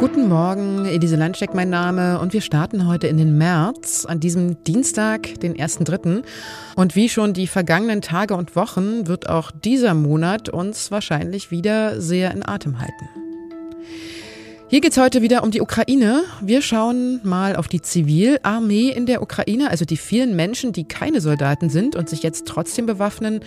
Guten Morgen, Elise Landsteck mein Name und wir starten heute in den März, an diesem Dienstag, den 1.3. Und wie schon die vergangenen Tage und Wochen wird auch dieser Monat uns wahrscheinlich wieder sehr in Atem halten. Hier geht's heute wieder um die Ukraine. Wir schauen mal auf die Zivilarmee in der Ukraine, also die vielen Menschen, die keine Soldaten sind und sich jetzt trotzdem bewaffnen.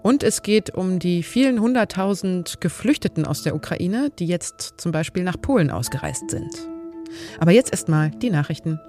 Und es geht um die vielen hunderttausend Geflüchteten aus der Ukraine, die jetzt zum Beispiel nach Polen ausgereist sind. Aber jetzt erstmal die Nachrichten.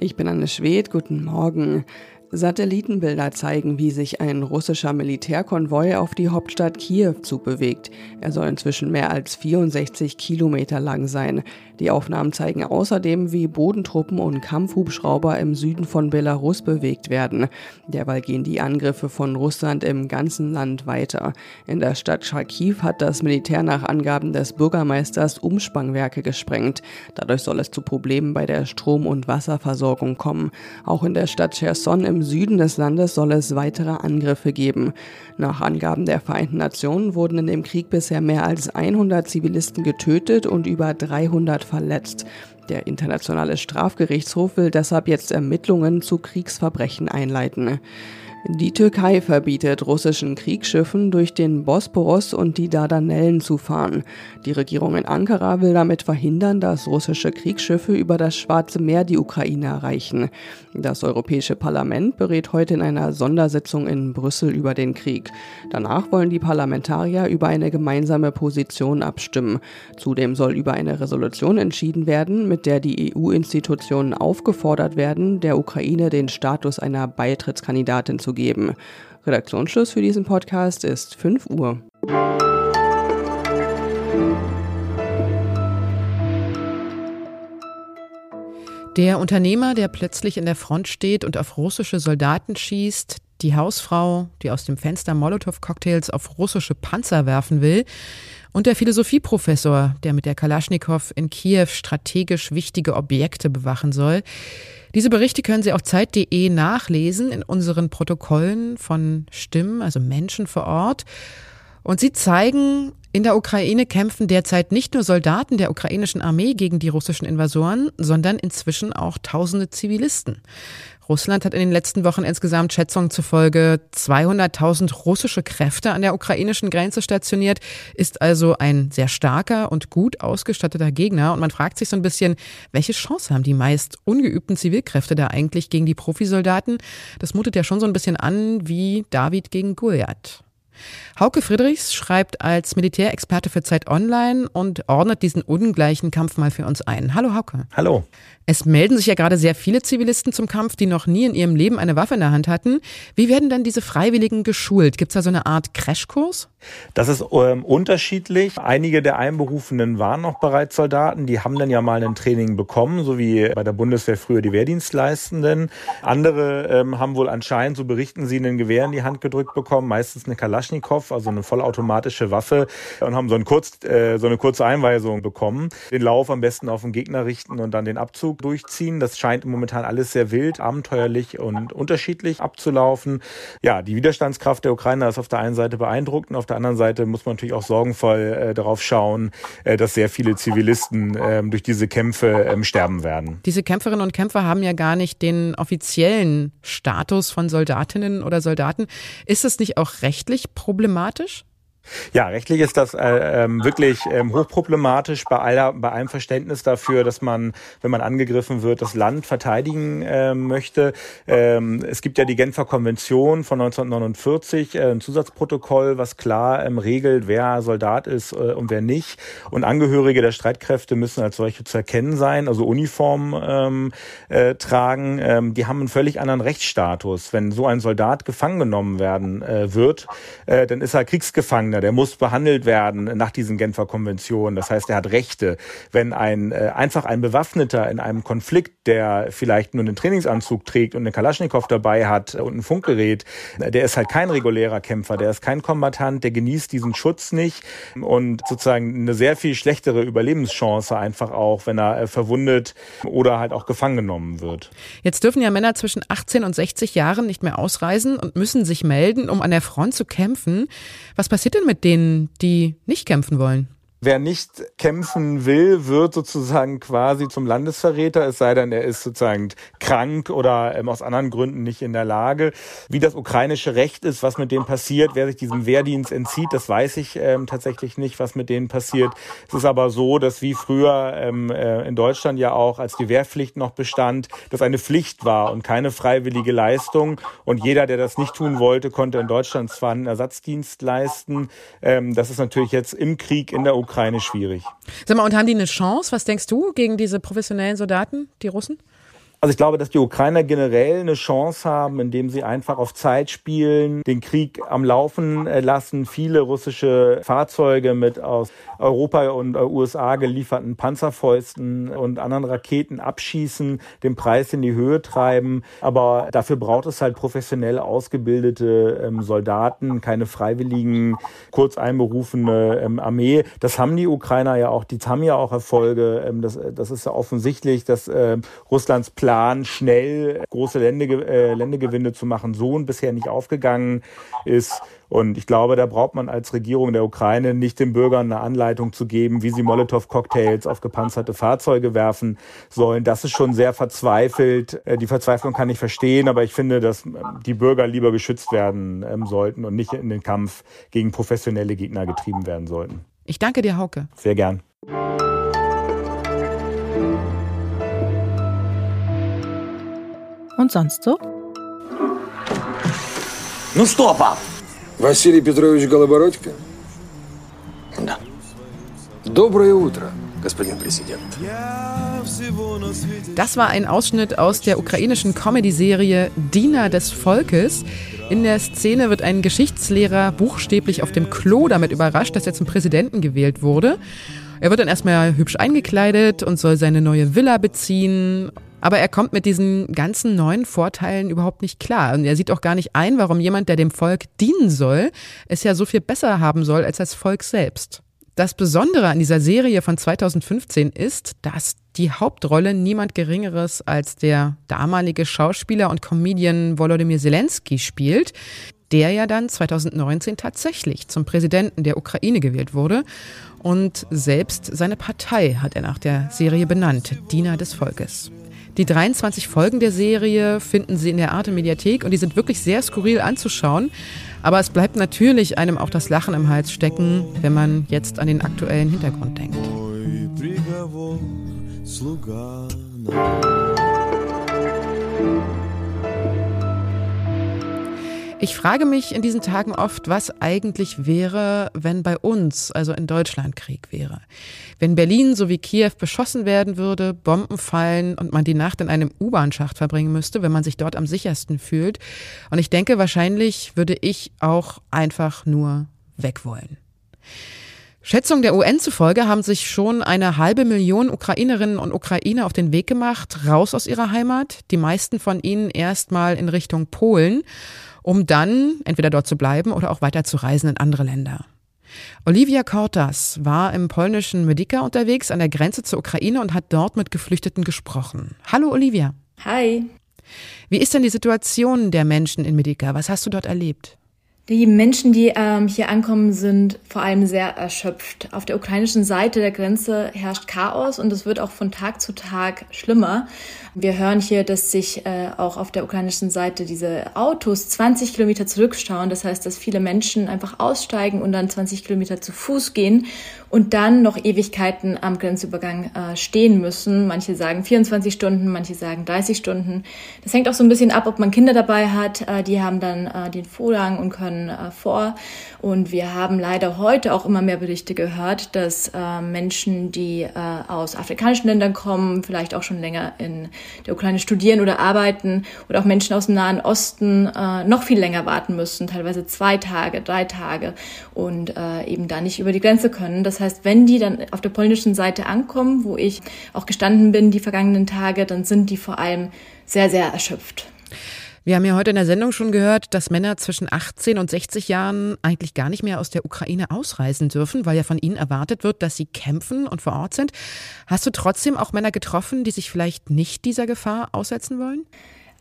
Ich bin Anne Schwed, guten Morgen. Satellitenbilder zeigen, wie sich ein russischer Militärkonvoi auf die Hauptstadt Kiew zubewegt. Er soll inzwischen mehr als 64 Kilometer lang sein. Die Aufnahmen zeigen außerdem, wie Bodentruppen und Kampfhubschrauber im Süden von Belarus bewegt werden. Derweil gehen die Angriffe von Russland im ganzen Land weiter. In der Stadt Charkiw hat das Militär nach Angaben des Bürgermeisters Umspannwerke gesprengt. Dadurch soll es zu Problemen bei der Strom- und Wasserversorgung kommen. Auch in der Stadt Cherson im Süden des Landes soll es weitere Angriffe geben. Nach Angaben der Vereinten Nationen wurden in dem Krieg bisher mehr als 100 Zivilisten getötet und über 300 verletzt. Der Internationale Strafgerichtshof will deshalb jetzt Ermittlungen zu Kriegsverbrechen einleiten. Die Türkei verbietet russischen Kriegsschiffen durch den Bosporus und die Dardanellen zu fahren. Die Regierung in Ankara will damit verhindern, dass russische Kriegsschiffe über das Schwarze Meer die Ukraine erreichen. Das Europäische Parlament berät heute in einer Sondersitzung in Brüssel über den Krieg. Danach wollen die Parlamentarier über eine gemeinsame Position abstimmen. Zudem soll über eine Resolution entschieden werden, mit der die EU-Institutionen aufgefordert werden, der Ukraine den Status einer Beitrittskandidatin zu zu geben. Redaktionsschluss für diesen Podcast ist 5 Uhr. Der Unternehmer, der plötzlich in der Front steht und auf russische Soldaten schießt, die Hausfrau, die aus dem Fenster Molotow-Cocktails auf russische Panzer werfen will, und der Philosophieprofessor, der mit der Kalaschnikow in Kiew strategisch wichtige Objekte bewachen soll. Diese Berichte können Sie auf Zeit.de nachlesen in unseren Protokollen von Stimmen, also Menschen vor Ort. Und sie zeigen, in der Ukraine kämpfen derzeit nicht nur Soldaten der ukrainischen Armee gegen die russischen Invasoren, sondern inzwischen auch tausende Zivilisten. Russland hat in den letzten Wochen insgesamt Schätzungen zufolge 200.000 russische Kräfte an der ukrainischen Grenze stationiert, ist also ein sehr starker und gut ausgestatteter Gegner. Und man fragt sich so ein bisschen, welche Chance haben die meist ungeübten Zivilkräfte da eigentlich gegen die Profisoldaten? Das mutet ja schon so ein bisschen an wie David gegen Goliath. Hauke Friedrichs schreibt als Militärexperte für Zeit Online und ordnet diesen ungleichen Kampf mal für uns ein. Hallo Hauke. Hallo. Es melden sich ja gerade sehr viele Zivilisten zum Kampf, die noch nie in ihrem Leben eine Waffe in der Hand hatten. Wie werden dann diese Freiwilligen geschult? Gibt es da so eine Art Crashkurs? Das ist ähm, unterschiedlich. Einige der Einberufenen waren noch bereits Soldaten, die haben dann ja mal ein Training bekommen, so wie bei der Bundeswehr früher die Wehrdienstleistenden. Andere ähm, haben wohl anscheinend, so berichten sie, ein Gewehr in die Hand gedrückt bekommen, meistens eine Kalaschnikow, also eine vollautomatische Waffe, und haben so, ein kurz, äh, so eine kurze Einweisung bekommen. Den Lauf am besten auf den Gegner richten und dann den Abzug durchziehen. Das scheint momentan alles sehr wild, abenteuerlich und unterschiedlich abzulaufen. Ja, die Widerstandskraft der Ukrainer ist auf der einen Seite beeindruckend, auf der anderen Seite muss man natürlich auch sorgenvoll äh, darauf schauen, äh, dass sehr viele Zivilisten äh, durch diese Kämpfe ähm, sterben werden. Diese Kämpferinnen und Kämpfer haben ja gar nicht den offiziellen Status von Soldatinnen oder Soldaten. Ist es nicht auch rechtlich problematisch? Ja, rechtlich ist das äh, ähm, wirklich ähm, hochproblematisch bei, aller, bei allem Verständnis dafür, dass man, wenn man angegriffen wird, das Land verteidigen äh, möchte. Ähm, es gibt ja die Genfer Konvention von 1949, äh, ein Zusatzprotokoll, was klar ähm, regelt, wer Soldat ist äh, und wer nicht. Und Angehörige der Streitkräfte müssen als solche zu erkennen sein, also Uniform ähm, äh, tragen. Ähm, die haben einen völlig anderen Rechtsstatus. Wenn so ein Soldat gefangen genommen werden äh, wird, äh, dann ist er Kriegsgefangener Gefängner, der muss behandelt werden nach diesen Genfer Konventionen. Das heißt, er hat Rechte. Wenn ein äh, einfach ein Bewaffneter in einem Konflikt, der vielleicht nur einen Trainingsanzug trägt und eine Kalaschnikow dabei hat und ein Funkgerät, der ist halt kein regulärer Kämpfer, der ist kein Kombatant, der genießt diesen Schutz nicht und sozusagen eine sehr viel schlechtere Überlebenschance einfach auch, wenn er äh, verwundet oder halt auch gefangen genommen wird. Jetzt dürfen ja Männer zwischen 18 und 60 Jahren nicht mehr ausreisen und müssen sich melden, um an der Front zu kämpfen. Was passiert denn mit denen, die nicht kämpfen wollen? Wer nicht kämpfen will, wird sozusagen quasi zum Landesverräter, es sei denn, er ist sozusagen krank oder ähm, aus anderen Gründen nicht in der Lage. Wie das ukrainische Recht ist, was mit dem passiert, wer sich diesem Wehrdienst entzieht, das weiß ich ähm, tatsächlich nicht, was mit denen passiert. Es ist aber so, dass wie früher ähm, äh, in Deutschland ja auch, als die Wehrpflicht noch bestand, das eine Pflicht war und keine freiwillige Leistung. Und jeder, der das nicht tun wollte, konnte in Deutschland zwar einen Ersatzdienst leisten. Ähm, das ist natürlich jetzt im Krieg in der Ukraine Ukraine schwierig. Sag mal, und haben die eine Chance, was denkst du, gegen diese professionellen Soldaten, die Russen? Also ich glaube, dass die Ukrainer generell eine Chance haben, indem sie einfach auf Zeit spielen, den Krieg am Laufen äh, lassen, viele russische Fahrzeuge mit aus Europa und äh, USA gelieferten Panzerfäusten und anderen Raketen abschießen, den Preis in die Höhe treiben. Aber dafür braucht es halt professionell ausgebildete ähm, Soldaten, keine freiwilligen, kurz einberufene ähm, Armee. Das haben die Ukrainer ja auch, die haben ja auch Erfolge. Ähm, das, das ist ja offensichtlich, dass Russlands Plan Plan, schnell große Ländege, äh, Ländegewinne zu machen, so bisher nicht aufgegangen ist. Und ich glaube, da braucht man als Regierung der Ukraine nicht den Bürgern eine Anleitung zu geben, wie sie Molotow-Cocktails auf gepanzerte Fahrzeuge werfen sollen. Das ist schon sehr verzweifelt. Äh, die Verzweiflung kann ich verstehen, aber ich finde, dass ähm, die Bürger lieber geschützt werden ähm, sollten und nicht in den Kampf gegen professionelle Gegner getrieben werden sollten. Ich danke dir, Hauke. Sehr gern. Und sonst so? Ну что, пап? Василий Петрович Голобородько? Да. Доброе утро, господин Präsident. Das war ein Ausschnitt aus der ukrainischen Comedy-Serie Diener des Volkes. In der Szene wird ein Geschichtslehrer buchstäblich auf dem Klo damit überrascht, dass er zum Präsidenten gewählt wurde. Er wird dann erstmal hübsch eingekleidet und soll seine neue Villa beziehen. aber er kommt mit diesen ganzen neuen Vorteilen überhaupt nicht klar. Und er sieht auch gar nicht ein, warum jemand, der dem Volk dienen soll, es ja so viel besser haben soll als das Volk selbst. Das Besondere an dieser Serie von 2015 ist, dass die Hauptrolle niemand Geringeres als der damalige Schauspieler und Comedian Volodymyr Zelensky spielt, der ja dann 2019 tatsächlich zum Präsidenten der Ukraine gewählt wurde. Und selbst seine Partei hat er nach der Serie benannt, Diener des Volkes. Die 23 Folgen der Serie finden Sie in der Arte Mediathek und die sind wirklich sehr skurril anzuschauen. Aber es bleibt natürlich einem auch das Lachen im Hals stecken, wenn man jetzt an den aktuellen Hintergrund denkt. Ich frage mich in diesen Tagen oft, was eigentlich wäre, wenn bei uns, also in Deutschland, Krieg wäre. Wenn Berlin sowie Kiew beschossen werden würde, Bomben fallen und man die Nacht in einem U-Bahn-Schacht verbringen müsste, wenn man sich dort am sichersten fühlt. Und ich denke, wahrscheinlich würde ich auch einfach nur weg wollen. Schätzung der UN zufolge haben sich schon eine halbe Million Ukrainerinnen und Ukrainer auf den Weg gemacht, raus aus ihrer Heimat, die meisten von ihnen erstmal in Richtung Polen um dann entweder dort zu bleiben oder auch weiter zu reisen in andere Länder. Olivia Kortas war im polnischen Medica unterwegs an der Grenze zur Ukraine und hat dort mit Geflüchteten gesprochen. Hallo Olivia. Hi. Wie ist denn die Situation der Menschen in Medica? Was hast du dort erlebt? Die Menschen, die ähm, hier ankommen, sind vor allem sehr erschöpft. Auf der ukrainischen Seite der Grenze herrscht Chaos und es wird auch von Tag zu Tag schlimmer. Wir hören hier, dass sich äh, auch auf der ukrainischen Seite diese Autos 20 Kilometer zurückschauen. Das heißt, dass viele Menschen einfach aussteigen und dann 20 Kilometer zu Fuß gehen und dann noch Ewigkeiten am Grenzübergang äh, stehen müssen. Manche sagen 24 Stunden, manche sagen 30 Stunden. Das hängt auch so ein bisschen ab, ob man Kinder dabei hat. Äh, die haben dann äh, den Vorrang und können äh, vor. Und wir haben leider heute auch immer mehr Berichte gehört, dass äh, Menschen, die äh, aus afrikanischen Ländern kommen, vielleicht auch schon länger in der Ukraine studieren oder arbeiten oder auch Menschen aus dem Nahen Osten äh, noch viel länger warten müssen, teilweise zwei Tage, drei Tage und äh, eben da nicht über die Grenze können. Das heißt, wenn die dann auf der polnischen Seite ankommen, wo ich auch gestanden bin die vergangenen Tage, dann sind die vor allem sehr, sehr erschöpft. Wir haben ja heute in der Sendung schon gehört, dass Männer zwischen 18 und 60 Jahren eigentlich gar nicht mehr aus der Ukraine ausreisen dürfen, weil ja von ihnen erwartet wird, dass sie kämpfen und vor Ort sind. Hast du trotzdem auch Männer getroffen, die sich vielleicht nicht dieser Gefahr aussetzen wollen?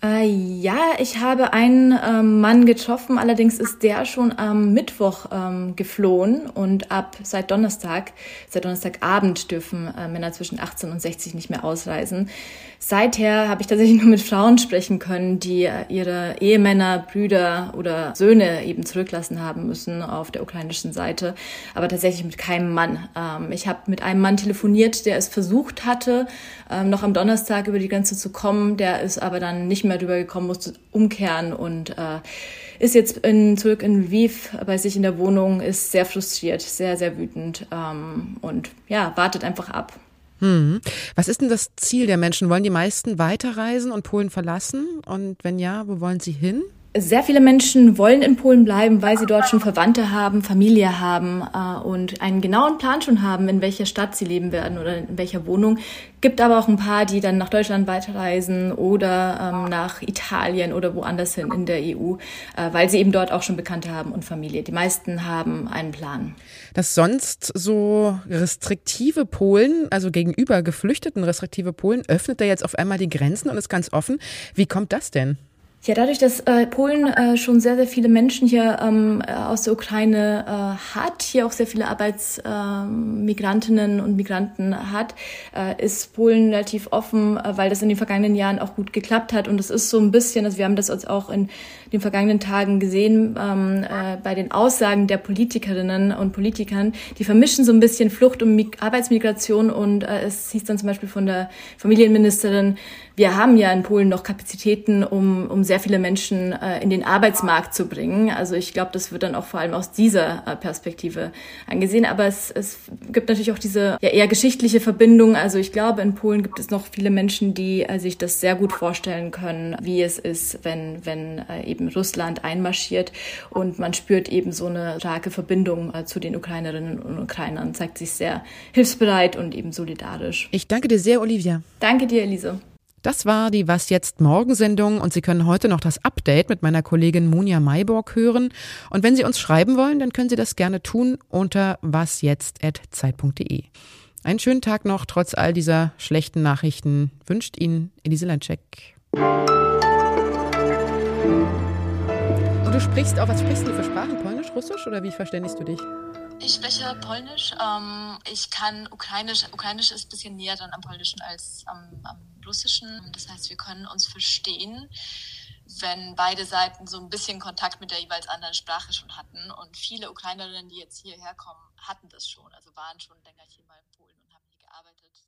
Äh, ja, ich habe einen ähm, Mann getroffen, allerdings ist der schon am Mittwoch ähm, geflohen und ab seit Donnerstag, seit Donnerstagabend dürfen äh, Männer zwischen 18 und 60 nicht mehr ausreisen. Seither habe ich tatsächlich nur mit Frauen sprechen können, die äh, ihre Ehemänner, Brüder oder Söhne eben zurücklassen haben müssen auf der ukrainischen Seite, aber tatsächlich mit keinem Mann. Ähm, ich habe mit einem Mann telefoniert, der es versucht hatte, ähm, noch am Donnerstag über die Grenze zu kommen, der ist aber dann nicht mehr drüber gekommen, musste umkehren und äh, ist jetzt in, zurück in Lviv bei sich in der Wohnung, ist sehr frustriert, sehr, sehr wütend ähm, und ja, wartet einfach ab. Hm. Was ist denn das Ziel der Menschen? Wollen die meisten weiterreisen und Polen verlassen? Und wenn ja, wo wollen sie hin? Sehr viele Menschen wollen in Polen bleiben, weil sie dort schon Verwandte haben, Familie haben äh, und einen genauen Plan schon haben, in welcher Stadt sie leben werden oder in welcher Wohnung. Gibt aber auch ein paar, die dann nach Deutschland weiterreisen oder ähm, nach Italien oder woanders hin in der EU, äh, weil sie eben dort auch schon Bekannte haben und Familie. Die meisten haben einen Plan. Das sonst so restriktive Polen, also gegenüber Geflüchteten restriktive Polen, öffnet er jetzt auf einmal die Grenzen und ist ganz offen. Wie kommt das denn? Ja, dadurch, dass äh, Polen äh, schon sehr, sehr viele Menschen hier ähm, äh, aus der Ukraine äh, hat, hier auch sehr viele Arbeitsmigrantinnen ähm, und Migranten hat, äh, ist Polen relativ offen, äh, weil das in den vergangenen Jahren auch gut geklappt hat. Und es ist so ein bisschen, also wir haben das uns auch in den vergangenen Tagen gesehen ähm, äh, bei den Aussagen der Politikerinnen und Politikern, die vermischen so ein bisschen Flucht und Mig Arbeitsmigration und es hieß dann zum Beispiel von der Familienministerin, wir haben ja in Polen noch Kapazitäten, um, um sehr viele Menschen äh, in den Arbeitsmarkt zu bringen. Also ich glaube, das wird dann auch vor allem aus dieser äh, Perspektive angesehen. Aber es, es gibt natürlich auch diese ja, eher geschichtliche Verbindung. Also ich glaube, in Polen gibt es noch viele Menschen, die äh, sich das sehr gut vorstellen können, wie es ist, wenn, wenn äh, eben Russland einmarschiert und man spürt eben so eine starke Verbindung äh, zu den Ukrainerinnen und Ukrainern, zeigt sich sehr hilfsbereit und eben solidarisch. Ich danke dir sehr, Olivia. Danke dir, Elise. Das war die Was jetzt Morgensendung und Sie können heute noch das Update mit meiner Kollegin Munja Mayborg hören. Und wenn Sie uns schreiben wollen, dann können Sie das gerne tun unter wasjetzt.zeit.de. Einen schönen Tag noch, trotz all dieser schlechten Nachrichten, wünscht Ihnen Elise Landcheck. Und du sprichst auch, was sprichst du für Sprachen? Polnisch, Russisch oder wie verständigst du dich? Ich spreche Polnisch. Ähm, ich kann Ukrainisch. Ukrainisch ist ein bisschen näher dann am Polnischen als am, am Russischen. Das heißt, wir können uns verstehen, wenn beide Seiten so ein bisschen Kontakt mit der jeweils anderen Sprache schon hatten. Und viele Ukrainerinnen, die jetzt hierher kommen, hatten das schon. Also waren schon länger hier mal in Polen und haben hier gearbeitet.